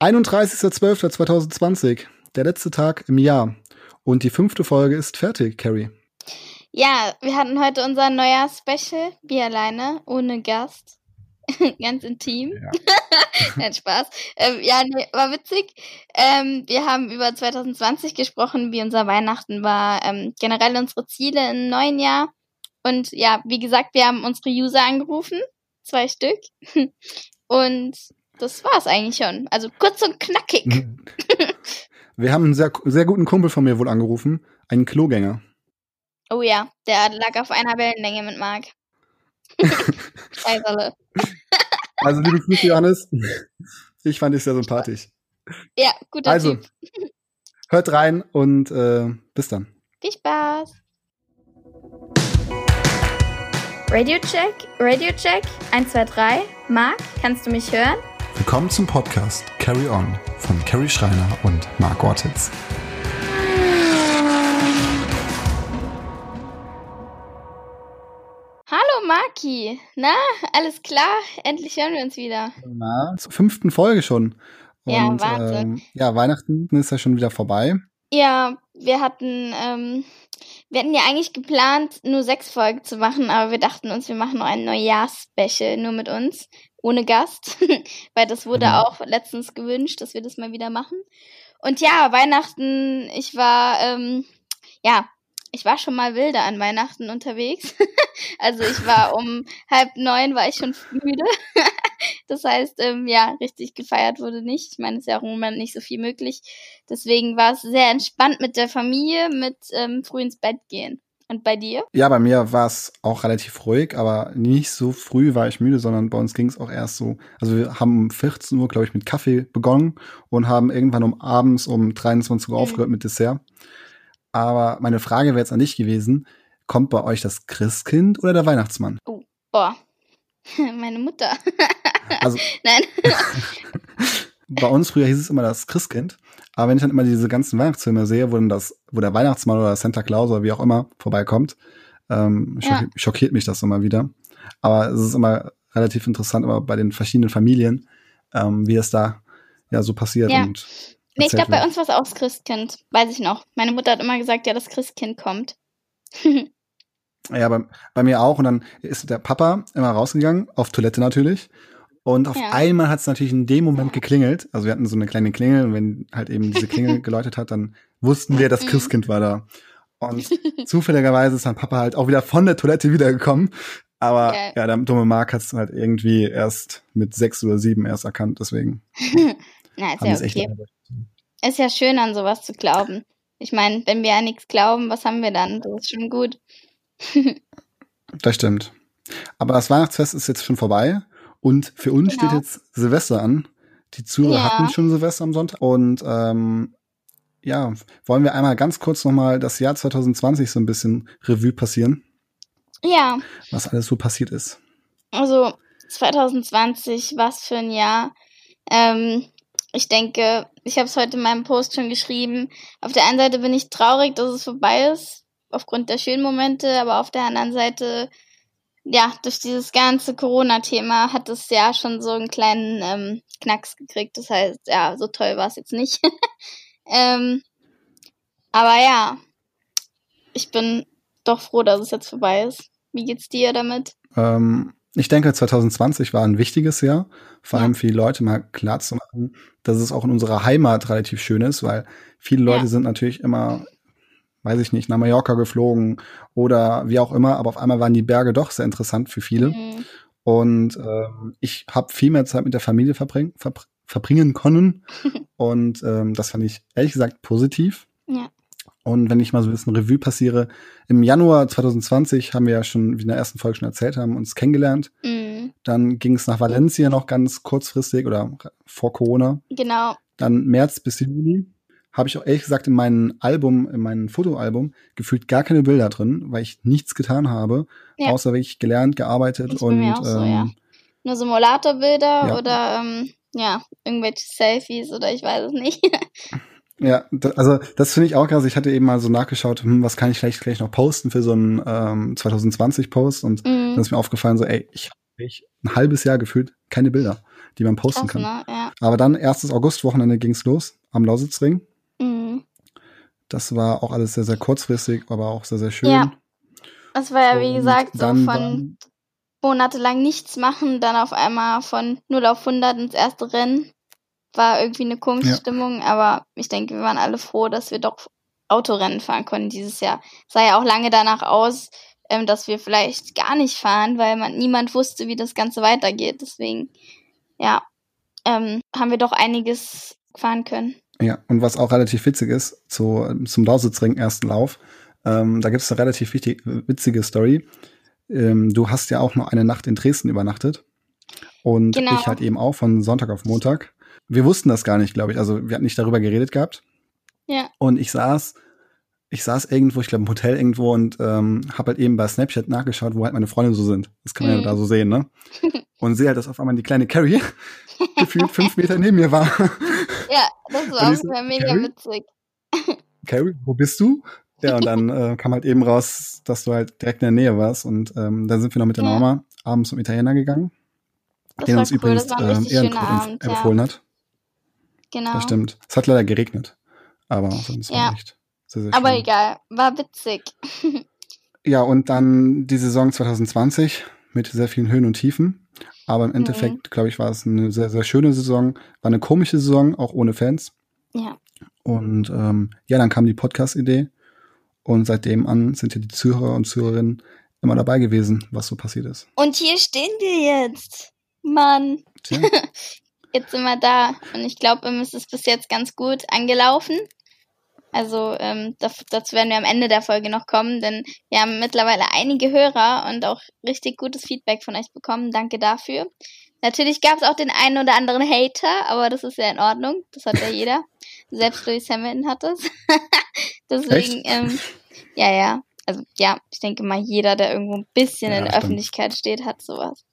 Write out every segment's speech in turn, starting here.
31.12.2020, der letzte Tag im Jahr. Und die fünfte Folge ist fertig, Carrie. Ja, wir hatten heute unser neuer Special, wir alleine, ohne Gast. Ganz intim. Ja. Nein, Spaß. Ähm, ja, nee, war witzig. Ähm, wir haben über 2020 gesprochen, wie unser Weihnachten war, ähm, generell unsere Ziele im neuen Jahr. Und ja, wie gesagt, wir haben unsere User angerufen, zwei Stück. Und das war's eigentlich schon. Also kurz und knackig. Mhm. Wir haben einen sehr, sehr guten Kumpel von mir wohl angerufen, einen Klogänger. Oh ja, der lag auf einer Wellenlänge mit Marc. Also, liebe Grüße, Johannes. Ich fand dich sehr sympathisch. Ja, guter also, Typ. hört rein und äh, bis dann. Viel Spaß. Radio Check, Radio Check, 1, 2, 3. Marc, kannst du mich hören? Willkommen zum Podcast Carry On von Carrie Schreiner und Marc Ortiz. Hallo Marki, na, alles klar? Endlich hören wir uns wieder. Na, zur fünften Folge schon. Und, ja, Wahnsinn. Ähm, ja, Weihnachten ist ja schon wieder vorbei. Ja, wir hatten, ähm, wir hatten ja eigentlich geplant, nur sechs Folgen zu machen, aber wir dachten uns, wir machen noch ein Neujahrs-Special nur mit uns ohne Gast, weil das wurde mhm. auch letztens gewünscht, dass wir das mal wieder machen. Und ja, Weihnachten, ich war, ähm, ja, ich war schon mal wilde an Weihnachten unterwegs. also ich war um halb neun war ich schon müde. das heißt, ähm, ja, richtig gefeiert wurde nicht. Ich meine, es ist ja auch im Moment nicht so viel möglich. Deswegen war es sehr entspannt mit der Familie, mit ähm, früh ins Bett gehen. Und bei dir? Ja, bei mir war es auch relativ ruhig, aber nicht so früh war ich müde, sondern bei uns ging es auch erst so. Also wir haben um 14 Uhr, glaube ich, mit Kaffee begonnen und haben irgendwann um abends um 23 Uhr mhm. aufgehört mit Dessert. Aber meine Frage wäre jetzt an dich gewesen, kommt bei euch das Christkind oder der Weihnachtsmann? Oh, boah. Meine Mutter. Also, Nein. bei uns früher hieß es immer das Christkind. Aber wenn ich dann immer diese ganzen Weihnachtsfilme sehe, wo dann das, wo der Weihnachtsmann oder Santa Claus oder wie auch immer vorbeikommt, ähm, schockiert, ja. schockiert mich das immer wieder. Aber es ist immer relativ interessant, aber bei den verschiedenen Familien, ähm, wie es da ja so passiert. Ja. Und nee, ich glaube, bei uns war es auch das Christkind. Weiß ich noch. Meine Mutter hat immer gesagt, ja, das Christkind kommt. ja, bei, bei mir auch. Und dann ist der Papa immer rausgegangen, auf Toilette natürlich. Und auf ja. einmal hat es natürlich in dem Moment geklingelt. Also wir hatten so eine kleine Klingel und wenn halt eben diese Klingel geläutet hat, dann wussten wir, das mhm. Christkind war da. Und zufälligerweise ist dann Papa halt auch wieder von der Toilette wiedergekommen. Aber okay. ja, der dumme Mark hat es halt irgendwie erst mit sechs oder sieben erst erkannt, deswegen. Na, ist ja okay. Ist ja schön, an sowas zu glauben. Ich meine, wenn wir an nichts glauben, was haben wir dann? Das ist schon gut. das stimmt. Aber das Weihnachtsfest ist jetzt schon vorbei. Und für uns genau. steht jetzt Silvester an. Die Zuhörer ja. hatten schon Silvester am Sonntag. Und ähm, ja, wollen wir einmal ganz kurz nochmal das Jahr 2020 so ein bisschen Revue passieren? Ja. Was alles so passiert ist. Also 2020, was für ein Jahr. Ähm, ich denke, ich habe es heute in meinem Post schon geschrieben. Auf der einen Seite bin ich traurig, dass es vorbei ist, aufgrund der schönen Momente, aber auf der anderen Seite ja, durch dieses ganze Corona-Thema hat es ja schon so einen kleinen ähm, Knacks gekriegt. Das heißt, ja, so toll war es jetzt nicht. ähm, aber ja, ich bin doch froh, dass es jetzt vorbei ist. Wie geht's dir damit? Ähm, ich denke, 2020 war ein wichtiges Jahr, vor ja. allem für die Leute mal klar zu machen, dass es auch in unserer Heimat relativ schön ist, weil viele Leute ja. sind natürlich immer weiß ich nicht, nach Mallorca geflogen oder wie auch immer, aber auf einmal waren die Berge doch sehr interessant für viele. Mhm. Und ähm, ich habe viel mehr Zeit mit der Familie verbring, verbr verbringen können. und ähm, das fand ich ehrlich gesagt positiv. Ja. Und wenn ich mal so ein bisschen Revue passiere, im Januar 2020 haben wir ja schon, wie in der ersten Folge schon erzählt haben, uns kennengelernt. Mhm. Dann ging es nach Valencia noch ganz kurzfristig oder vor Corona. Genau. Dann März bis Juli habe ich auch ehrlich gesagt in meinem Album, in meinem Fotoalbum gefühlt gar keine Bilder drin, weil ich nichts getan habe, ja. außer wirklich gelernt, gearbeitet und ähm, so, ja. Ähm, nur Simulatorbilder ja. oder ähm, ja, irgendwelche Selfies oder ich weiß es nicht. Ja, also das finde ich auch krass. Ich hatte eben mal so nachgeschaut, hm, was kann ich vielleicht gleich noch posten für so einen ähm, 2020-Post und mhm. dann ist mir aufgefallen, so, ey, ich habe ein halbes Jahr gefühlt keine Bilder, die man posten krass, kann. Ne? Ja. Aber dann, erstes Augustwochenende ging's los am Lausitzring. Mhm. Das war auch alles sehr, sehr kurzfristig, aber auch sehr, sehr schön. Ja. Das war ja, wie Und gesagt, so von monatelang nichts machen, dann auf einmal von 0 auf 100 ins erste Rennen. War irgendwie eine komische Ja. Stimmung, aber ich denke, wir waren alle froh, dass wir doch Autorennen fahren konnten dieses Jahr. Sah ja auch lange danach aus, ähm, dass wir vielleicht gar nicht fahren, weil man niemand wusste, wie das Ganze weitergeht. Deswegen, ja, ähm, haben wir doch einiges fahren können. Ja, und was auch relativ witzig ist, zu, zum Lausitzring ersten Lauf, ähm, da gibt es eine relativ wichtig, witzige Story. Ähm, du hast ja auch noch eine Nacht in Dresden übernachtet. Und Genau. ich halt eben auch von Sonntag auf Montag. Wir wussten das gar nicht, glaube ich. Also wir hatten nicht darüber geredet gehabt. Ja. Und ich saß, ich saß irgendwo, ich glaube im Hotel irgendwo und ähm, habe halt eben bei Snapchat nachgeschaut, wo halt meine Freunde so sind. Das kann man Mhm. ja da so sehen, ne? Und sehe halt, dass auf einmal die kleine Carrie gefühlt fünf Meter neben mir war. Ja, das war auch so, mega Carrie? witzig. Carrie, wo bist du? Ja, und dann äh, kam halt eben raus, dass du halt direkt in der Nähe warst. Und ähm, dann sind wir noch mit der Ja. Mama abends zum Italiener gegangen, Das der war uns cool, übrigens ähm, richtig schöner Ehrencode empf- Abend, ja. empfohlen hat. Genau. Das stimmt. Es hat leider geregnet. Aber sonst Ja. war echt sehr, sehr Aber egal, war witzig. Ja, und dann die Saison 2020 mit sehr vielen Höhen und Tiefen. Aber im Mhm. Endeffekt, glaube ich, war es eine sehr, sehr schöne Saison. War eine komische Saison, auch ohne Fans. Ja. Und ähm, ja, dann kam die Podcast-Idee. Und seitdem an sind ja die Zuhörer und Zuhörerinnen immer dabei gewesen, was so passiert ist. Und hier stehen wir jetzt. Mann, Tja, jetzt sind wir da. Und ich glaube, es ist bis jetzt ganz gut angelaufen. Also ähm, dazu werden wir am Ende der Folge noch kommen, denn wir haben mittlerweile einige Hörer und auch richtig gutes Feedback von euch bekommen. Danke dafür. Natürlich gab es auch den einen oder anderen Hater, aber das ist ja in Ordnung. Das hat ja jeder. Selbst Lewis Hamilton hat es. Deswegen, ähm, ja, ja. Also ja, ich denke mal, jeder, der irgendwo ein bisschen Ja, in der stimmt. Öffentlichkeit steht, hat sowas.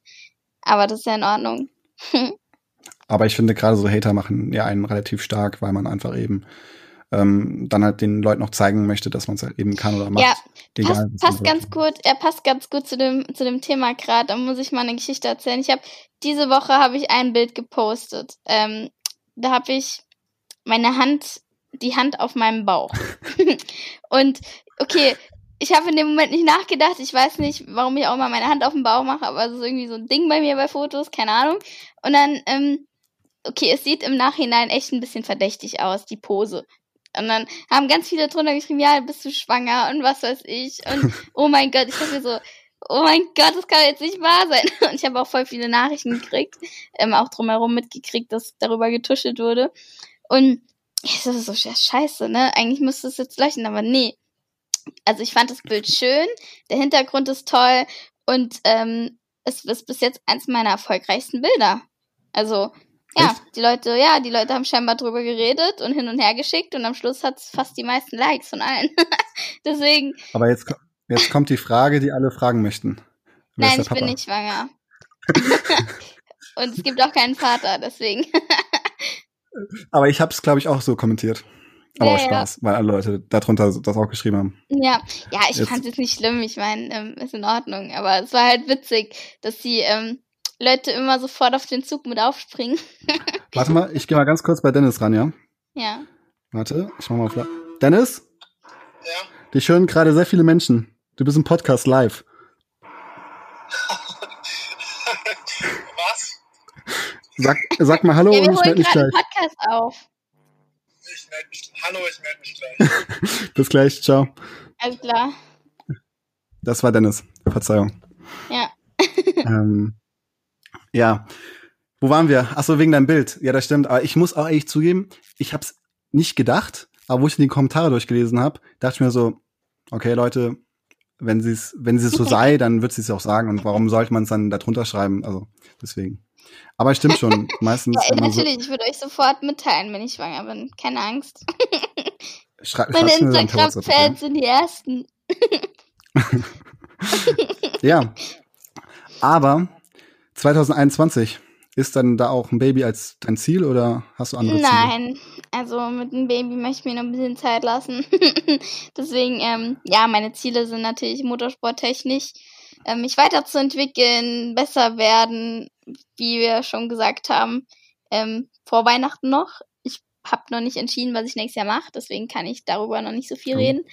Aber das ist ja in Ordnung. aber ich finde gerade so Hater machen ja einen relativ stark, weil man einfach eben ähm, dann halt den Leuten noch zeigen möchte, dass man es halt eben kann oder macht. Ja, egal, passt, passt ganz gut. Er passt ganz gut zu dem zu dem Thema gerade. Da muss ich mal eine Geschichte erzählen. Ich habe diese Woche habe ich ein Bild gepostet. Ähm, da habe ich meine Hand, die Hand auf meinem Bauch. Und okay, ich habe in dem Moment nicht nachgedacht. Ich weiß nicht, warum ich auch mal meine Hand auf den Bauch mache, aber es ist irgendwie so ein Ding bei mir bei Fotos, keine Ahnung. Und dann, ähm, okay, es sieht im Nachhinein echt ein bisschen verdächtig aus, die Pose. Und dann haben ganz viele drunter geschrieben, ja, bist du schwanger und was weiß ich. Und oh mein Gott, ich dachte mir so, oh mein Gott, das kann jetzt nicht wahr sein. Und ich habe auch voll viele Nachrichten gekriegt, ähm, auch drumherum mitgekriegt, dass darüber getuschelt wurde. Und das ist so scheiße, ne? Eigentlich müsste es jetzt leuchten, aber nee. Also ich fand das Bild schön, der Hintergrund ist toll und ähm, es ist bis jetzt eins meiner erfolgreichsten Bilder. Also ja, Echt? die Leute, ja, die Leute haben scheinbar drüber geredet und hin und her geschickt und am Schluss hat es fast die meisten Likes von allen. Deswegen, Aber jetzt, jetzt kommt die Frage, die alle fragen möchten. Wer nein, ich der bin Papa? nicht schwanger. und es gibt auch keinen Vater, deswegen. Aber ich habe es, glaube ich, auch so kommentiert. Aber Ja, ja. Spaß, weil alle Leute darunter das auch geschrieben haben. Ja, ja, ich fand es jetzt nicht schlimm. Ich meine, ähm, ist in Ordnung. Aber es war halt witzig, dass die ähm, Leute immer sofort auf den Zug mit aufspringen. Warte mal, ich gehe mal ganz kurz bei Dennis ran, ja? Ja. Warte, ich mach mal auf. La- Dennis? Ja. Dich hören gerade sehr viele Menschen. Du bist im Podcast live. Was? Sag, sag mal Hallo ja, und ich melde mich gleich. Podcast auf. Ich melde mich. Hallo, ich melde mich gleich. Bis gleich, ciao. Alles klar. Das war Dennis. Verzeihung. Ja. ähm, ja. Wo waren wir? Ach so, wegen deinem Bild. Ja, das stimmt. Aber ich muss auch ehrlich zugeben, ich habe es nicht gedacht, aber wo ich die Kommentare durchgelesen habe, dachte ich mir so, okay, Leute, wenn sie es, wenn sie es so sei, dann wird sie es auch sagen. Und warum sollte man es dann darunter schreiben? Also deswegen. Aber stimmt schon. Meistens, Ja, man so, natürlich, ich würde euch sofort mitteilen, wenn ich schwanger bin. Keine Angst. schrei Meine? Instagram-Fans sind die ersten. Ja. Aber 2021 ist dann da auch ein Baby als dein Ziel oder hast du andere Ziele? Nein, also mit dem Baby möchte ich mir noch ein bisschen Zeit lassen. Deswegen, ähm, ja, meine Ziele sind natürlich motorsporttechnisch, ähm, mich weiterzuentwickeln, besser werden, wie wir schon gesagt haben. ähm, vor Weihnachten noch. Ich habe noch nicht entschieden, was ich nächstes Jahr mache, deswegen kann ich darüber noch nicht so viel Oh. reden.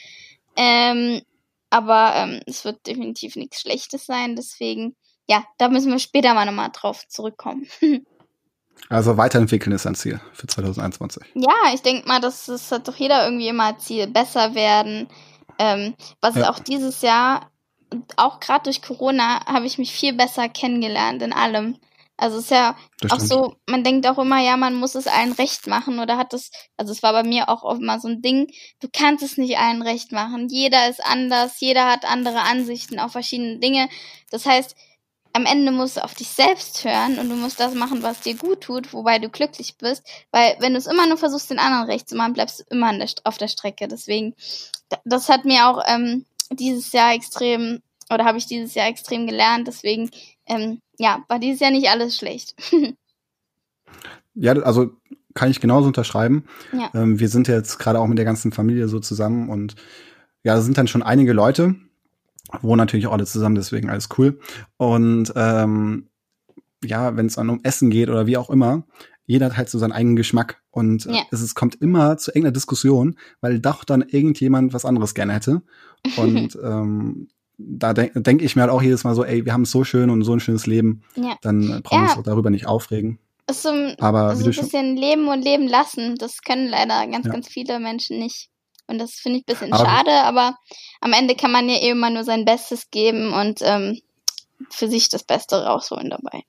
Ähm, aber ähm, es wird definitiv nichts Schlechtes sein, deswegen, ja, da müssen wir später mal nochmal drauf zurückkommen. Also weiterentwickeln ist ein Ziel für 2021. Ja, ich denke mal, das, das hat doch jeder irgendwie immer als Ziel, besser werden. Ähm, was Ja. auch dieses Jahr, auch gerade durch Corona, habe ich mich viel besser kennengelernt in allem. Also es ist ja Das auch stimmt. so, man denkt auch immer, ja, man muss es allen recht machen oder hat das, also es war bei mir auch oft mal so ein Ding, du kannst es nicht allen recht machen. Jeder ist anders, jeder hat andere Ansichten auf verschiedene Dinge. Das heißt, am Ende musst du auf dich selbst hören und du musst das machen, was dir gut tut, wobei du glücklich bist. Weil wenn du es immer nur versuchst, den anderen recht zu machen, bleibst du immer der, auf der Strecke. Deswegen, da- das hat mir auch ähm, dieses Jahr extrem, oder habe ich dieses Jahr extrem gelernt. Deswegen, ähm, ja, war dieses Jahr nicht alles schlecht. Ja, also kann ich genauso unterschreiben. Ja. Ähm, wir sind jetzt gerade auch mit der ganzen Familie so zusammen und ja, da sind dann schon einige Leute, wohnen natürlich auch alle zusammen, deswegen alles cool. Und ähm, ja, wenn es dann um Essen geht oder wie auch immer, jeder hat halt so seinen eigenen Geschmack und äh, Ja. es, es kommt immer zu irgendeiner Diskussion, weil doch dann irgendjemand was anderes gerne hätte. Und ähm, da denke denk ich mir halt auch jedes Mal so, ey, wir haben es so schön und so ein schönes Leben, Ja. dann äh, brauchen wir Ja. uns auch darüber nicht aufregen. ist so ein, Aber so ein bisschen leben und leben lassen. Das können leider ganz, ganz viele Menschen nicht. Und das finde ich ein bisschen Aber- schade, aber am Ende kann man ja eh immer nur sein Bestes geben und ähm, für sich das Beste rausholen dabei.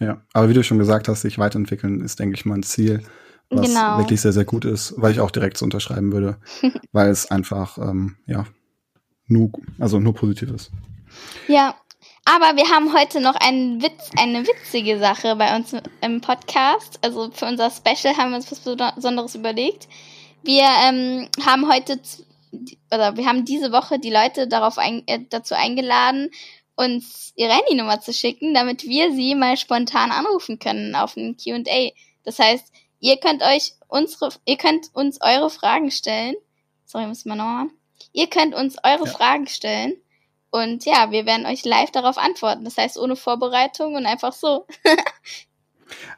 Ja, aber wie du schon gesagt hast, sich weiterentwickeln ist, denke ich mal, ein Ziel, was Genau. wirklich sehr, sehr gut ist, weil ich auch direkt so unterschreiben würde, weil es einfach, ähm, ja, nur, also nur positiv ist. Ja, aber wir haben heute noch einen Witz, eine witzige Sache bei uns im Podcast. Also für unser Special haben wir uns was Besonderes überlegt. Wir ähm, haben heute, oder wir haben diese Woche die Leute darauf ein, äh, dazu eingeladen, uns ihre Handynummer zu schicken, damit wir sie mal spontan anrufen können auf ein Q&A. Das heißt, ihr könnt euch unsere, ihr könnt uns eure Fragen stellen. Sorry, müssen wir nochmal. Ihr könnt uns eure Ja. Fragen stellen. Und ja, wir werden euch live darauf antworten. Das heißt, ohne Vorbereitung und einfach so.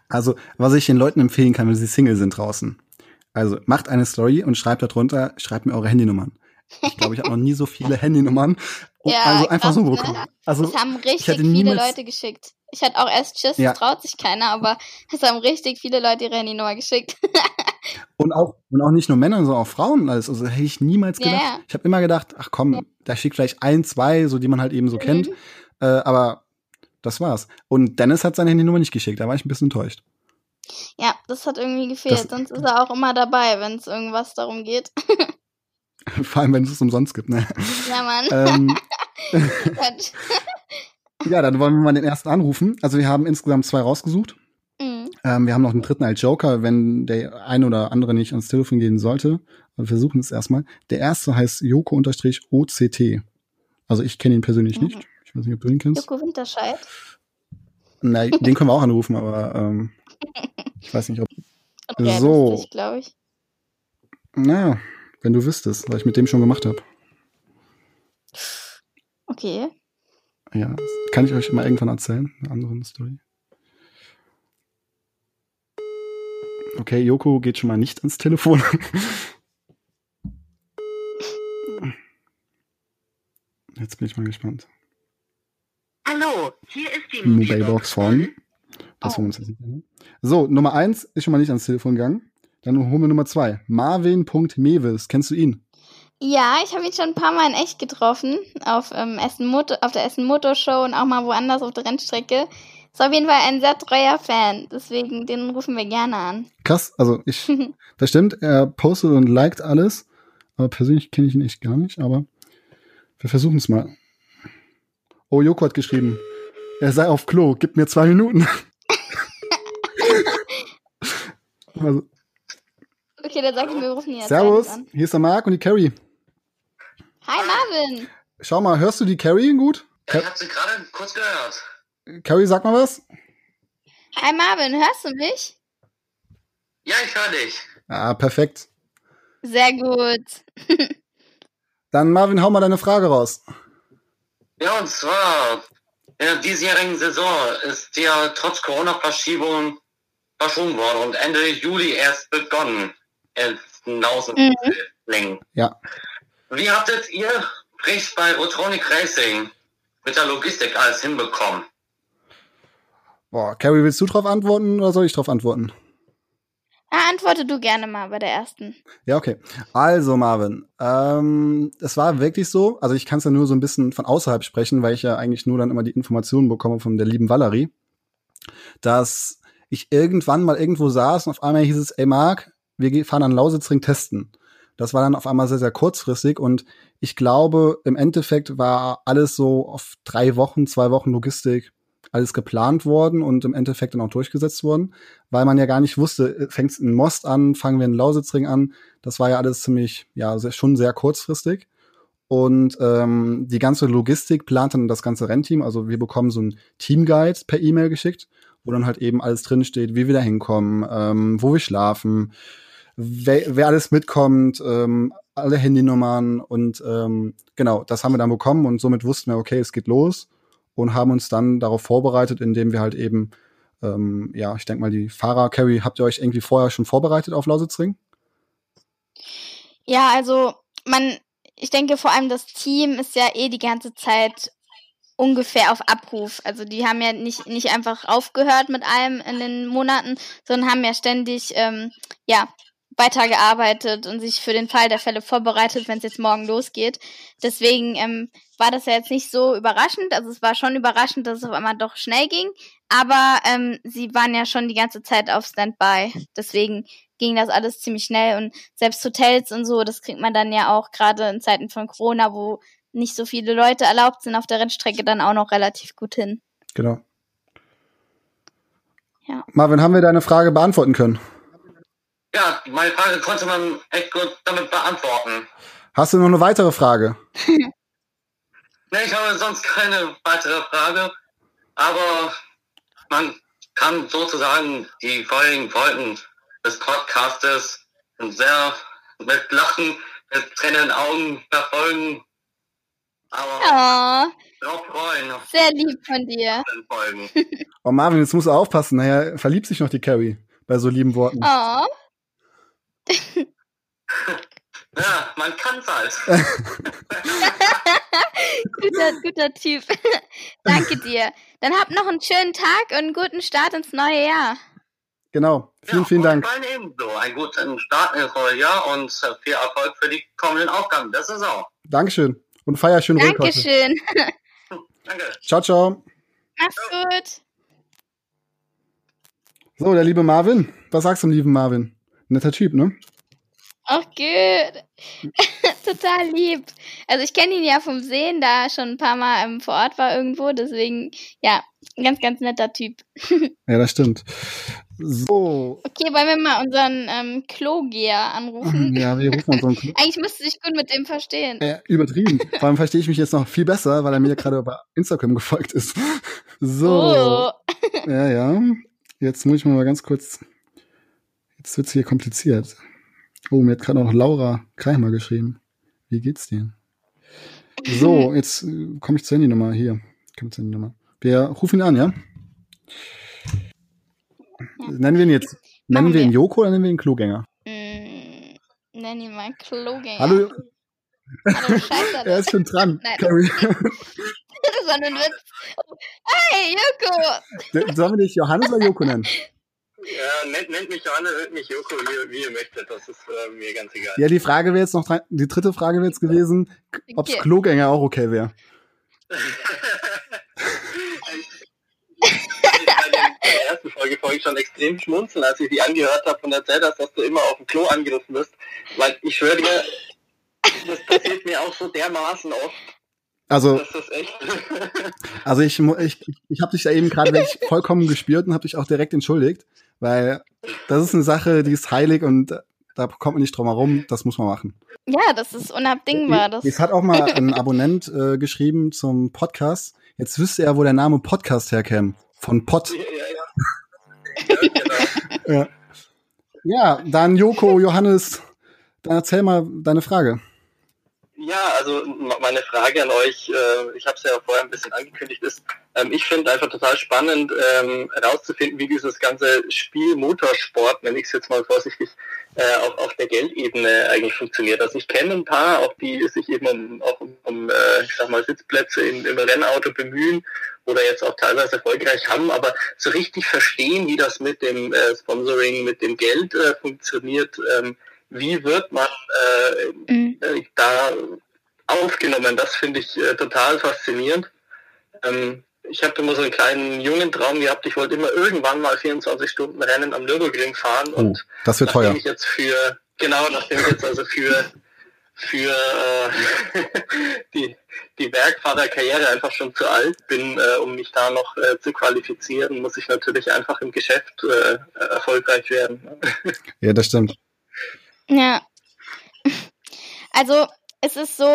Also, was ich den Leuten empfehlen kann, wenn sie Single sind draußen. Also, macht eine Story und schreibt darunter, schreibt mir eure Handynummern. Ich glaube, ich habe noch nie so viele Handynummern. und Ja, also einfach krass, so ne? bekommen. Also, Es haben richtig viele Leute geschickt. Ich hatte auch erst Schiss, Ja. es traut sich keiner, aber es haben richtig viele Leute ihre Handynummer geschickt. Und auch, und auch nicht nur Männer, sondern auch Frauen und alles. Also hätte ich niemals Ja, gedacht. ja. Ich habe immer gedacht, ach komm, da schickt vielleicht ein, zwei, so die man halt eben so Mhm. kennt. Äh, aber das war's. Und Dennis hat seine Handynummer nicht geschickt, da war ich ein bisschen enttäuscht. Ja, das hat irgendwie gefehlt. Das- Sonst ist er auch immer dabei, wenn es irgendwas darum geht. Vor allem, wenn es es umsonst gibt, ne? Ja, Mann. ähm, ja, dann wollen wir mal den ersten anrufen. Also wir haben insgesamt zwei rausgesucht. Mhm. Ähm, wir haben noch einen dritten als Joker, wenn der eine oder andere nicht ans Telefon gehen sollte. Wir versuchen es erstmal. Der erste heißt Joko-OCT. Also ich kenne ihn persönlich Mhm. nicht. Ich weiß nicht, ob du ihn kennst. Joko Winterscheid. Na, den können wir auch anrufen, aber ähm, ich weiß nicht, ob. Und So. realistisch, glaube ich. Na, wenn du wüsstest, was ich mit dem schon gemacht habe. Okay. Ja, das kann ich euch mal irgendwann erzählen, eine andere Story. Okay, Joko geht schon mal nicht ans Telefon. Jetzt bin ich mal gespannt. Hallo, hier ist die Mobilebox von. Jetzt nicht ändern. So, Nummer eins ist schon mal nicht ans Telefon gegangen. Dann holen wir Nummer zwei. Marvin.mewis. Kennst du ihn? Ja, ich habe ihn schon ein paar Mal in echt getroffen. Auf, ähm, Essen Motor, auf der Essen Motor Show und auch mal woanders auf der Rennstrecke. Ist auf jeden Fall ein sehr treuer Fan. Deswegen, den rufen wir gerne an. Krass, also ich, das stimmt, er postet und liked alles. Aber persönlich kenne ich ihn echt gar nicht, aber wir versuchen es mal. Oh, Joko hat geschrieben, er sei auf Klo, gib mir zwei Minuten. Also, Okay, dann sag ich, wir rufen jetzt servus, an. hier ist der Marc und die Carrie. Hi Marvin. Schau mal, hörst du die Carrie gut? Ja, ich habe sie gerade kurz gehört. Carrie, sag mal was. Hi Marvin, hörst du mich? Ja, ich höre dich. Ah, perfekt. Sehr gut. Dann Marvin, hau mal deine Frage raus. Ja, und zwar, in der diesjährigen Saison ist dir trotz Corona-Verschiebung verschoben worden und Ende Juli erst begonnen. In Nausen Mhm. Ja. Wie habtet ihr Bricht bei Otronic Racing mit der Logistik alles hinbekommen? Boah, Carrie, willst du drauf antworten oder soll ich drauf antworten? Ah, antworte du gerne mal bei der ersten. Ja, okay. Also, Marvin, ähm, es war wirklich so, also ich kann es ja nur so ein bisschen von außerhalb sprechen, weil ich ja eigentlich nur dann immer die Informationen bekomme von der lieben Valerie, dass ich irgendwann mal irgendwo saß und auf einmal hieß es, ey Marc, wir fahren an Lausitzring testen. Das war dann auf einmal sehr, sehr kurzfristig und ich glaube, im Endeffekt war alles so auf drei Wochen, zwei Wochen Logistik alles geplant worden und im Endeffekt dann auch durchgesetzt worden, weil man ja gar nicht wusste, fängt es in Most an, fangen wir in Lausitzring an. Das war ja alles ziemlich, ja, sehr, schon sehr kurzfristig. Und ähm, die ganze Logistik plant dann das ganze Rennteam. Also wir bekommen so ein Teamguide per E-Mail geschickt, wo dann halt eben alles drinsteht, wie wir da hinkommen, ähm, wo wir schlafen, wer, wer alles mitkommt, ähm, alle Handynummern und ähm, genau, das haben wir dann bekommen und somit wussten wir, okay, es geht los und haben uns dann darauf vorbereitet, indem wir halt eben, ähm, ja, ich denke mal, die Fahrer, Carrie, habt ihr euch irgendwie vorher schon vorbereitet auf Lausitzring? Ja, also man, ich denke vor allem das Team ist ja eh die ganze Zeit ungefähr auf Abruf. Also die haben ja nicht, nicht einfach aufgehört mit allem in den Monaten, sondern haben ja ständig ähm, ja, weitergearbeitet und sich für den Fall der Fälle vorbereitet, wenn es jetzt morgen losgeht. Deswegen ähm, war das ja jetzt nicht so überraschend. Also es war schon überraschend, dass es auf einmal doch schnell ging. Aber ähm, sie waren ja schon die ganze Zeit auf Standby. Deswegen ging das alles ziemlich schnell und selbst Hotels und so, das kriegt man dann ja auch gerade in Zeiten von Corona, wo nicht so viele Leute erlaubt sind auf der Rennstrecke, dann auch noch relativ gut hin. Genau. Ja. Marvin, haben wir deine Frage beantworten können? Ja, meine Frage konnte man echt gut damit beantworten. Hast du noch eine weitere Frage? Ne, ich habe sonst keine weitere Frage, aber man kann sozusagen die vorigen Folgen des Podcastes sehr mit Lachen, mit tränenden Augen verfolgen. Aber Oh, darauf freuen auf sehr lieb von dir. Oh, Marvin, jetzt musst du aufpassen. Naja, verliebt sich noch die Carrie bei so lieben Worten. Oh, Ja, man kann's halt. guter, guter Typ. Danke dir. Dann habt noch einen schönen Tag und einen guten Start ins neue Jahr. Genau. Vielen, ja, vielen Dank. ebenso. Einen guten Start ins neue Jahr und äh, viel Erfolg für die kommenden Aufgaben der Saison. Dankeschön. Und feier schön ruhig heute. Dankeschön. Danke. Ciao, ciao. Mach's gut. So, der liebe Marvin. Was sagst du, lieben Marvin? Netter Typ, ne? Ach, gut. Total lieb. Also ich kenne ihn ja vom Sehen, da er schon ein paar Mal ähm, vor Ort war irgendwo. Deswegen, ja, ein ganz, ganz netter Typ. Ja, das stimmt. So. Okay, wollen wir mal unseren ähm, Klogeher anrufen? Ja, wir rufen unseren Club. Eigentlich müsste ich gut mit dem verstehen. Äh, übertrieben. Vor allem verstehe ich mich jetzt noch viel besser, weil er mir gerade bei Instagram gefolgt ist. So. Oh. Ja, ja. Jetzt muss ich mal ganz kurz. Jetzt wird's hier kompliziert. Oh, mir hat gerade noch Laura Kreimer geschrieben. Wie geht's dir? So, jetzt äh, komme ich zur Handynummer. Hier. Komm zur Handynummer. Wir rufen ihn an, ja? Nennen wir ihn jetzt. Nennen Machen wir ihn. Joko oder nennen wir ihn Klogänger? Mm, nenn ihn mal Klogänger. Hallo, Hallo, scheiße. er ist schon dran. Nein. Carrie. Das war nur ein Witz. Hey, Joko! Sollen wir dich Johannes oder Joko nennen? Ja, nennt, nennt mich Johannes, nennt mich Joko, wie, wie ihr möchtet. Das ist äh, mir ganz egal. Ja, die Frage wäre jetzt noch, dran- die dritte Frage wäre jetzt gewesen, ob's Okay. Klogänger auch okay wäre. bei der ersten Folge vorhin schon extrem schmunzeln, als ich die angehört habe und erzählt hast, dass du immer auf dem Klo angegriffen wirst. Weil ich schwöre dir, das passiert mir auch so dermaßen oft, Also, das echt. also ich, ich, ich habe dich da eben gerade wirklich vollkommen gespürt und habe dich auch direkt entschuldigt, weil das ist eine Sache, die ist heilig und da kommt man nicht drum herum, das muss man machen. Ja, das ist unabdingbar. Das Es hat auch mal ein Abonnent äh, geschrieben zum Podcast. Jetzt wüsste er, wo der Name Podcast herkäme. Von Pod. ja, ja. ja. Ja. ja, dann Joko, Johannes, dann erzähl mal deine Frage. Ja, also meine Frage an euch, äh, ich habe es ja vorher ein bisschen angekündigt, ist, Ähm, ich finde einfach total spannend ähm, herauszufinden, wie dieses ganze Spiel Motorsport, nenne ich es jetzt mal vorsichtig, äh, auch auf der Geldebene eigentlich funktioniert. Also ich kenne ein paar, auch die sich eben um, auch um, äh, ich sag mal, Sitzplätze in, im Rennauto bemühen oder jetzt auch teilweise erfolgreich haben, aber so richtig verstehen, wie das mit dem äh, Sponsoring, mit dem Geld äh, funktioniert, ähm, wie wird man äh, mhm. äh, da aufgenommen, das finde ich äh, total faszinierend. Ähm, ich habe immer so einen kleinen jungen Traum gehabt, ich wollte immer irgendwann mal 24 Stunden Rennen am Nürburgring fahren oh, und das wird teuer. ich jetzt für, genau, nachdem ich jetzt also für für äh, die, die Bergfahrerkarriere einfach schon zu alt bin, äh, um mich da noch äh, zu qualifizieren, muss ich natürlich einfach im Geschäft äh, erfolgreich werden. ja, das stimmt. Ja. Also es ist so,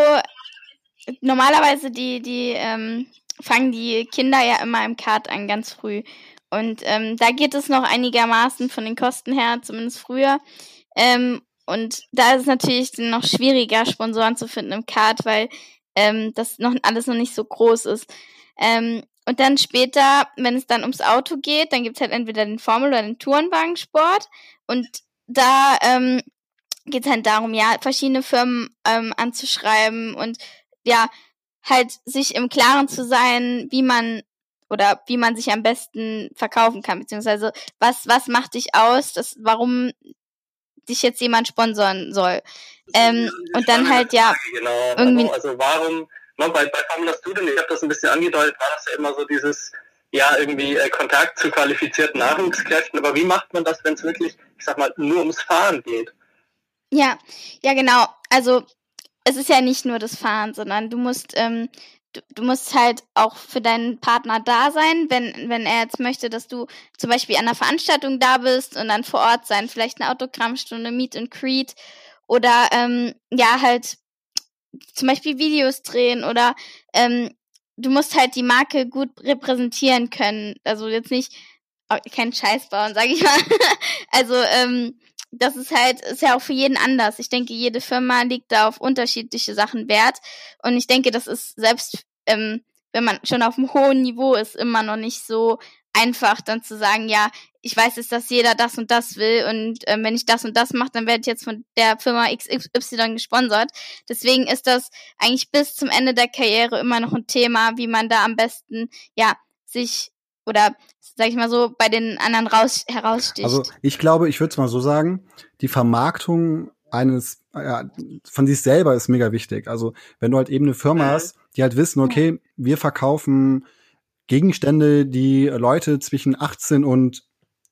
normalerweise die, die ähm, fangen die Kinder ja immer im Kart an, ganz früh. Und ähm, da geht es noch einigermaßen von den Kosten her, zumindest früher. Ähm, und da ist es natürlich noch schwieriger, Sponsoren zu finden im Kart, weil ähm, das noch alles noch nicht so groß ist. Ähm, und dann später, wenn es dann ums Auto geht, dann gibt es halt entweder den Formel- oder den Tourenwagensport. Und da ähm, geht es halt darum, ja, verschiedene Firmen ähm, anzuschreiben und ja, halt sich im Klaren zu sein, wie man oder wie man sich am besten verkaufen kann, beziehungsweise was, was macht dich aus, das, warum dich jetzt jemand sponsern soll. Ähm, und dann halt ja genau. irgendwie. Also, also warum, ne, bei, bei Formula Student, ich habe das ein bisschen angedeutet, war das ja immer so dieses, ja, irgendwie äh, Kontakt zu qualifizierten Nachwuchskräften, aber wie macht man das, wenn es wirklich, ich sag mal, nur ums Fahren geht? Ja, ja, genau. Also es ist ja nicht nur das Fahren, sondern du musst ähm, du, du musst halt auch für deinen Partner da sein, wenn, wenn er jetzt möchte, dass du zum Beispiel an einer Veranstaltung da bist und dann vor Ort sein, vielleicht eine Autogrammstunde, Meet and Greet oder ähm, ja, halt zum Beispiel Videos drehen oder ähm, du musst halt die Marke gut repräsentieren können. Also jetzt nicht oh, kein Scheiß bauen, sag ich mal. also ähm, das ist halt, ist ja auch für jeden anders. Ich denke, jede Firma liegt da auf unterschiedliche Sachen Wert. Und ich denke, das ist selbst, ähm, wenn man schon auf einem hohen Niveau ist, immer noch nicht so einfach dann zu sagen, ja, ich weiß jetzt, dass jeder das und das will und ähm, wenn ich das und das mache, dann werde ich jetzt von der Firma XY gesponsert. Deswegen ist das eigentlich bis zum Ende der Karriere immer noch ein Thema, wie man da am besten, ja, sich oder sag ich mal so, bei den anderen raus, heraussticht. Also ich glaube, ich würde es mal so sagen, die Vermarktung eines, ja, von sich selber ist mega wichtig. Also wenn du halt eben eine Firma mhm. hast, die halt wissen, okay, wir verkaufen Gegenstände, die Leute zwischen 18 und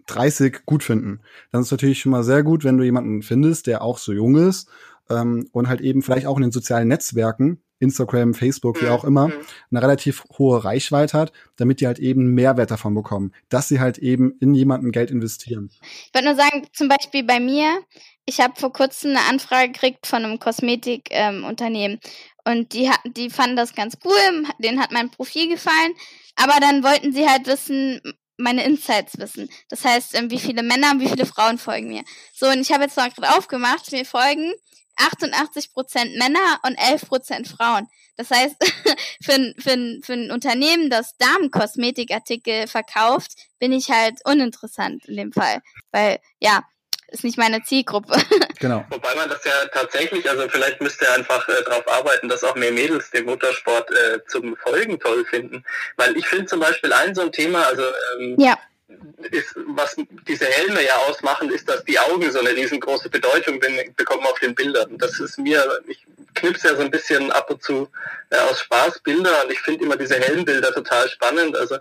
30 gut finden. Dann ist es natürlich schon mal sehr gut, wenn du jemanden findest, der auch so jung ist ähm, und halt eben vielleicht auch in den sozialen Netzwerken Instagram, Facebook, wie mhm, auch immer, mhm. eine relativ hohe Reichweite hat, damit die halt eben Mehrwert davon bekommen, dass sie halt eben in jemanden Geld investieren. Ich wollte nur sagen, zum Beispiel bei mir, ich habe vor kurzem eine Anfrage gekriegt von einem Kosmetikunternehmen ähm, und die, die fanden das ganz cool, denen hat mein Profil gefallen, aber dann wollten sie halt wissen, meine Insights wissen. Das heißt, ähm, wie viele Männer und wie viele Frauen folgen mir. So, und ich habe jetzt mal gerade aufgemacht, mir folgen 88% Männer und 11% Frauen. Das heißt, für, ein, für, ein, für ein Unternehmen, das Damenkosmetikartikel verkauft, bin ich halt uninteressant in dem Fall. Weil, ja, ist nicht meine Zielgruppe. Genau. Wobei man das ja tatsächlich, also vielleicht müsste er einfach äh, darauf arbeiten, dass auch mehr Mädels den Motorsport äh, zum Folgen toll finden. Weil ich finde zum Beispiel ein so ein Thema, also ähm, ja ist, was diese Helme ja ausmachen, ist, dass die Augen so eine riesengroße Bedeutung bekommen auf den Bildern. Das ist mir, ich knipse ja so ein bisschen ab und zu äh, aus Spaß Bilder und ich finde immer diese Helmbilder total spannend. Also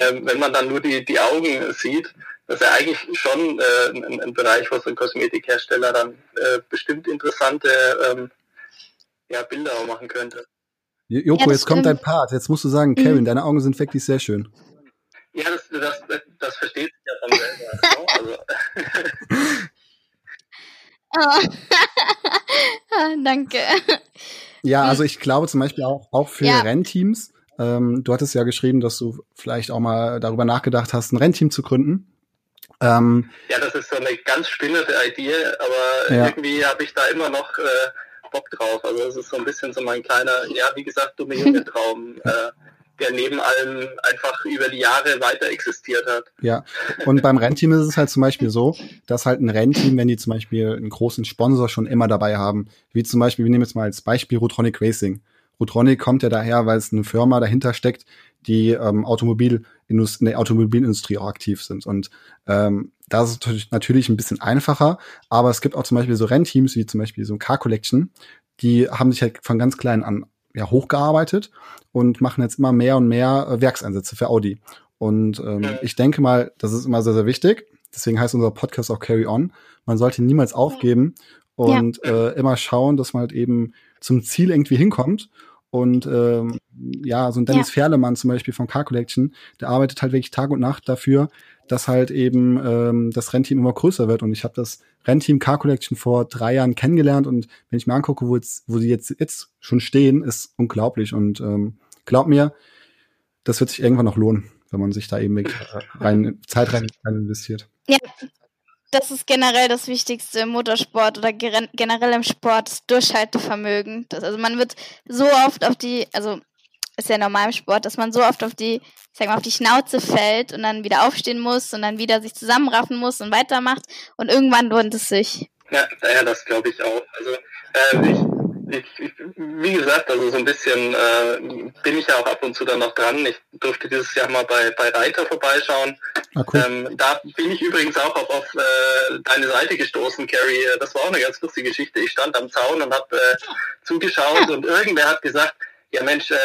ähm, wenn man dann nur die, die Augen sieht, das ist ja eigentlich schon äh, ein, ein, Bereich, wo so ein Kosmetikhersteller dann äh, bestimmt interessante ähm, ja, Bilder auch machen könnte. Joko, ja, jetzt kommt dein Part. Jetzt musst du sagen, Kevin, mhm. deine Augen sind wirklich sehr schön. Ja, das, das, das versteht sich ja von selber. also. oh. Danke. Ja, also ich glaube zum Beispiel auch, auch für ja. Rennteams. Ähm, du hattest ja geschrieben, dass du vielleicht auch mal darüber nachgedacht hast, ein Rennteam zu gründen. Ähm, ja, das ist so eine ganz spinnende Idee, aber ja. irgendwie habe ich da immer noch äh, Bock drauf. Also es ist so ein bisschen so mein kleiner, ja, wie gesagt, dumme junge Traum. äh, der neben allem einfach über die Jahre weiter existiert hat. Ja, und beim Rennteam ist es halt zum Beispiel so, dass halt ein Rennteam, wenn die zum Beispiel einen großen Sponsor schon immer dabei haben, wie zum Beispiel, wir nehmen jetzt mal als Beispiel Rotronic Racing. Rotronic kommt ja daher, weil es eine Firma dahinter steckt, die ähm, Automobil in der Automobilindustrie auch aktiv sind. Und ähm, da ist natürlich ein bisschen einfacher, aber es gibt auch zum Beispiel so Rennteams wie zum Beispiel so Car Collection, die haben sich halt von ganz klein an ja, hochgearbeitet und machen jetzt immer mehr und mehr äh, Werkseinsätze für Audi. Und ähm, ich denke mal, das ist immer sehr, sehr wichtig. Deswegen heißt unser Podcast auch Carry On. Man sollte niemals aufgeben und ja. äh, immer schauen, dass man halt eben zum Ziel irgendwie hinkommt. Und ähm, ja, so ein Dennis ja. Ferlemann zum Beispiel von Car Collection, der arbeitet halt wirklich Tag und Nacht dafür, dass halt eben ähm, das Rennteam immer größer wird. Und ich habe das Rennteam Car Collection vor drei Jahren kennengelernt und wenn ich mir angucke, wo, jetzt, wo sie jetzt, jetzt schon stehen, ist unglaublich. Und ähm, glaub mir, das wird sich irgendwann noch lohnen, wenn man sich da eben rein, Zeit rein, investiert. Ja, das ist generell das Wichtigste im Motorsport oder generell im Sport, das Durchhaltevermögen. Das, also man wird so oft auf die, also ist ja normal im Sport, dass man so oft auf die, sag mal, auf die Schnauze fällt und dann wieder aufstehen muss und dann wieder sich zusammenraffen muss und weitermacht und irgendwann lohnt es sich. Ja, ja das glaube ich auch. Also äh, ich ich, wie gesagt, also so ein bisschen äh, bin ich ja auch ab und zu dann noch dran. Ich durfte dieses Jahr mal bei, bei Reiter vorbeischauen. Ah, cool. ähm, da bin ich übrigens auch auf, auf äh, deine Seite gestoßen, Carrie. Das war auch eine ganz lustige Geschichte. Ich stand am Zaun und habe äh, zugeschaut und irgendwer hat gesagt, ja Mensch, äh,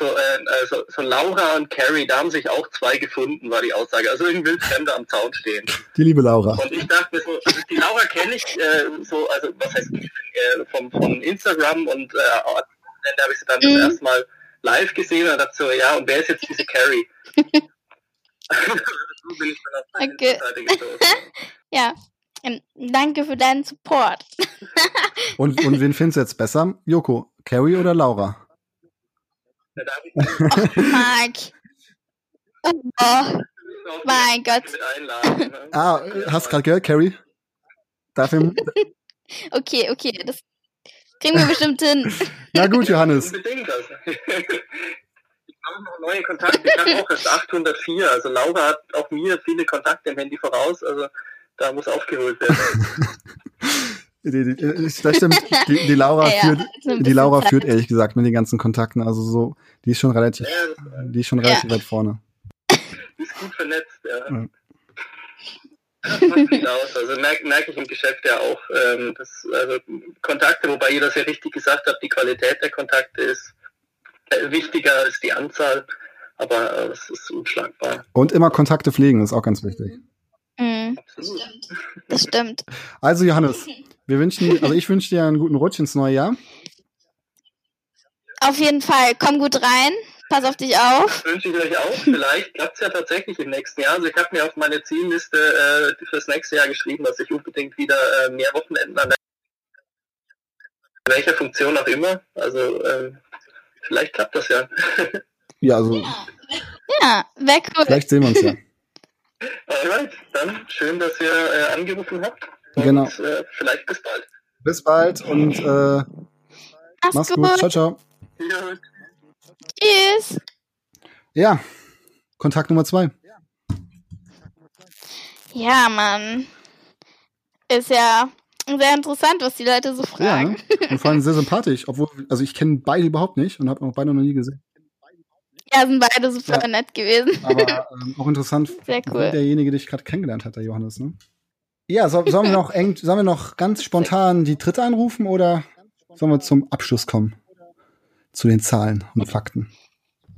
so, äh, so, so Laura und Carrie, da haben sich auch zwei gefunden, war die Aussage. Also irgendein Wildfremder am Zaun stehen. Die liebe Laura. Und ich dachte mir so, also die Laura kenne ich äh, so, also was heißt äh, vom, vom Instagram und äh, da habe ich sie dann mhm. das erste Mal live gesehen und dachte so, ja, und wer ist jetzt diese Carrie? so bin ich dann auf meine okay. Seite gestoßen. ja. Ähm, danke für deinen Support. und, und wen findest du jetzt besser? Joko, Carrie oder Laura? Oh, Marc. Oh, mein Gott. Ne? Ah, hast gerade gehört, Carrie? Dafür. okay, okay, das kriegen wir bestimmt hin. Na gut, Johannes. Unbedingt. Also. Ich habe noch neue Kontakte. Ich habe auch erst 804. Also Laura hat auch mir viele Kontakte im Handy voraus. Also da muss aufgeholt werden. Die, die, das stimmt. Die, die Laura ja, führt, die Laura führt ehrlich gesagt mit den ganzen Kontakten. Also so, die ist schon relativ, ja, die ist schon relativ ja. weit vorne. Die ist gut vernetzt, ja. ja. Das macht viel aus. Also merke merk ich im Geschäft ja auch, ähm, dass, also Kontakte, wobei ihr das ja richtig gesagt habt, die Qualität der Kontakte ist äh, wichtiger als die Anzahl, aber äh, es ist unschlagbar. Und immer Kontakte pflegen, ist auch ganz wichtig. Mhm. Absolut. Das stimmt. Also Johannes, wir wünschen, also ich wünsche dir einen guten Rutsch ins neue Jahr. Auf jeden Fall. Komm gut rein. Pass auf dich auf. Das wünsche ich euch auch. Vielleicht klappt es ja tatsächlich im nächsten Jahr. Also ich habe mir auf meine Zielliste äh, fürs nächste Jahr geschrieben, dass ich unbedingt wieder äh, mehr Wochenenden an der welcher Funktion auch immer. Also äh, vielleicht klappt das ja. Ja, also. Ja, ja weg. Vielleicht sehen wir uns ja. Alright, dann schön, dass ihr äh, angerufen habt. Und, genau. Äh, vielleicht bis bald. Bis bald und äh, mach's, mach's gut. gut. Ciao, ciao. Ja. Tschüss. Ja, Kontakt Nummer zwei. Ja, Mann. Ist ja sehr interessant, was die Leute so fragen. Ja, und vor allem sehr sympathisch, obwohl, also ich kenne beide überhaupt nicht und habe auch beide noch nie gesehen. Ja, sind beide super ja. nett gewesen. Aber ähm, auch interessant, Sehr cool. derjenige, den ich gerade kennengelernt hat, der Johannes, ne? Ja, so, sollen, wir noch eng, sollen wir noch ganz spontan die dritte anrufen oder sollen wir zum Abschluss kommen? Zu den Zahlen und Fakten.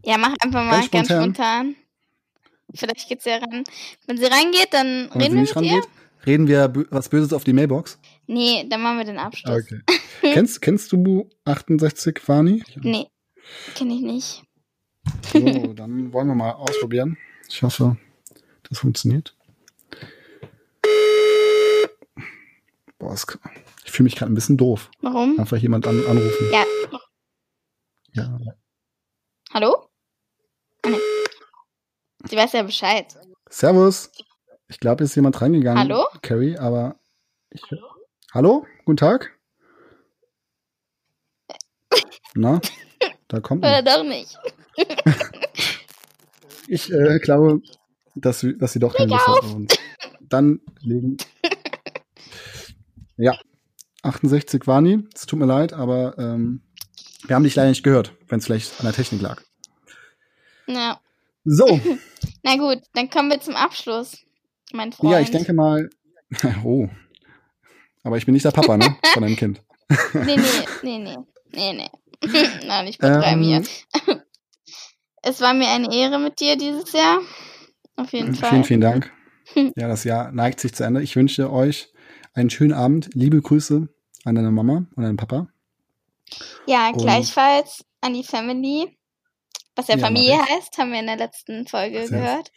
Ja, mach einfach mal ganz spontan. Ganz spontan. Vielleicht geht's ja ran. Wenn sie reingeht, dann und reden wir mit rangeht, ihr. Reden wir was Böses auf die Mailbox? Nee, dann machen wir den Abschluss. Okay. kennst, kennst du 68 Fani? Nee, kenne ich nicht. So, dann wollen wir mal ausprobieren. Ich hoffe, das funktioniert. Boah, ich fühle mich gerade ein bisschen doof. Warum? Einfach jemand an, anrufen. Ja. Ja. Hallo? Ah, nee. Sie weiß ja Bescheid. Servus. Ich glaube, ist jemand reingegangen. Hallo? Carrie, aber. Ich, Hallo? Hallo? Guten Tag. Na? Da kommt. Oder doch nicht. Ich äh, glaube, dass, dass sie doch keine Lust hat. Und dann legen. Ja, 68 war nie. Es tut mir leid, aber ähm, wir haben dich leider nicht gehört, wenn es vielleicht an der Technik lag. Ja. So. Na gut, dann kommen wir zum Abschluss, mein Freund. Ja, ich denke mal. Oh. Aber ich bin nicht der Papa, ne? Von deinem Kind. Nee, nee, nee, nee. Nee, nee. Nein, ich betreibe Ähm. hier. Es war mir eine Ehre mit dir dieses Jahr. Auf jeden Fall. Vielen, vielen Dank. Ja, das Jahr neigt sich zu Ende. Ich wünsche euch einen schönen Abend. Liebe Grüße an deine Mama und deinen Papa. Ja, Und- gleichfalls an die Family. Was ja, Ja, Familie heißt, haben wir in der letzten Folge Sehr. gehört.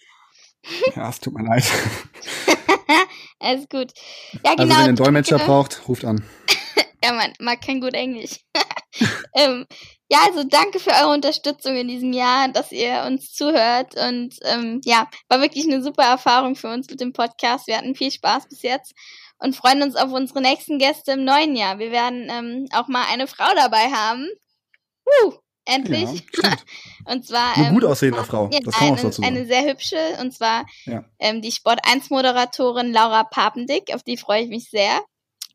Ja, es tut mir leid. Alles gut. Ja, Also, genau. wenn ihr einen Dolmetscher braucht, ruft an. Ja, man mag kein gut Englisch. ähm, ja, also danke für eure Unterstützung in diesem Jahr, dass ihr uns zuhört. Und ähm, ja, war wirklich eine super Erfahrung für uns mit dem Podcast. Wir hatten viel Spaß bis jetzt und freuen uns auf unsere nächsten Gäste im neuen Jahr. Wir werden ähm, auch mal eine Frau dabei haben. Uh, Ja, endlich. stimmt. und zwar Eine ähm, gut aussehende Frau. ja, Das kann eine, dazu eine sehr hübsche, und zwar Ja. ähm, die Sport 1 Moderatorin Laura Papendick, auf die freue ich mich sehr.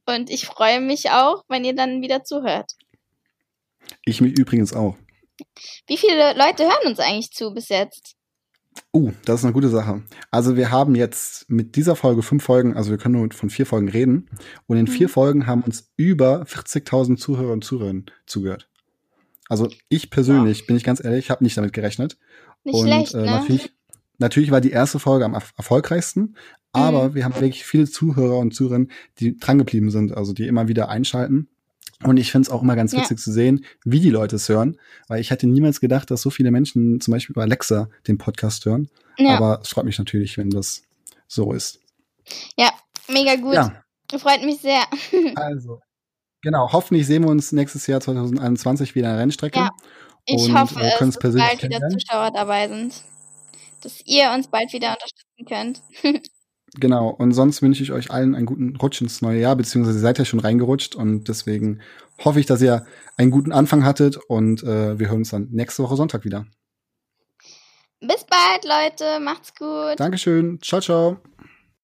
Und ich freue mich auch, wenn ihr dann wieder zuhört. Ich mich übrigens auch. Wie viele Leute hören uns eigentlich zu bis jetzt? Uh, das ist eine gute Sache. Also wir haben jetzt mit dieser Folge fünf Folgen, also wir können nur von vier Folgen reden. Und in Mhm. vier Folgen haben uns über 40.000 Zuhörer und Zuhörerinnen zugehört. Also ich persönlich, bin ich ganz ehrlich, habe nicht damit gerechnet. Nicht und schlecht, äh, ne? natürlich, natürlich war die erste Folge am erf- erfolgreichsten, aber Mhm. wir haben wirklich viele Zuhörer und Zuhörerinnen, die drangeblieben sind, also die immer wieder einschalten. Und ich finde es auch immer ganz Ja. witzig zu sehen, wie die Leute es hören, weil ich hätte niemals gedacht, dass so viele Menschen zum Beispiel bei Alexa den Podcast hören. Ja, Aber es freut mich natürlich, wenn das so ist. ja, mega gut. Ja, Freut mich sehr. also. Genau, hoffentlich sehen wir uns nächstes Jahr 2021 wieder an der Rennstrecke. Ja, Ich und, hoffe, äh, dass bald wieder. Zuschauer dabei sind. Dass ihr uns bald wieder unterstützen könnt. Genau, und sonst wünsche ich euch allen einen guten Rutsch ins neue Jahr, beziehungsweise ihr seid ja schon reingerutscht und deswegen hoffe ich, dass ihr einen guten Anfang hattet und äh, wir hören uns dann nächste Woche Sonntag wieder. Bis bald, Leute. Macht's gut. Dankeschön, ciao, ciao.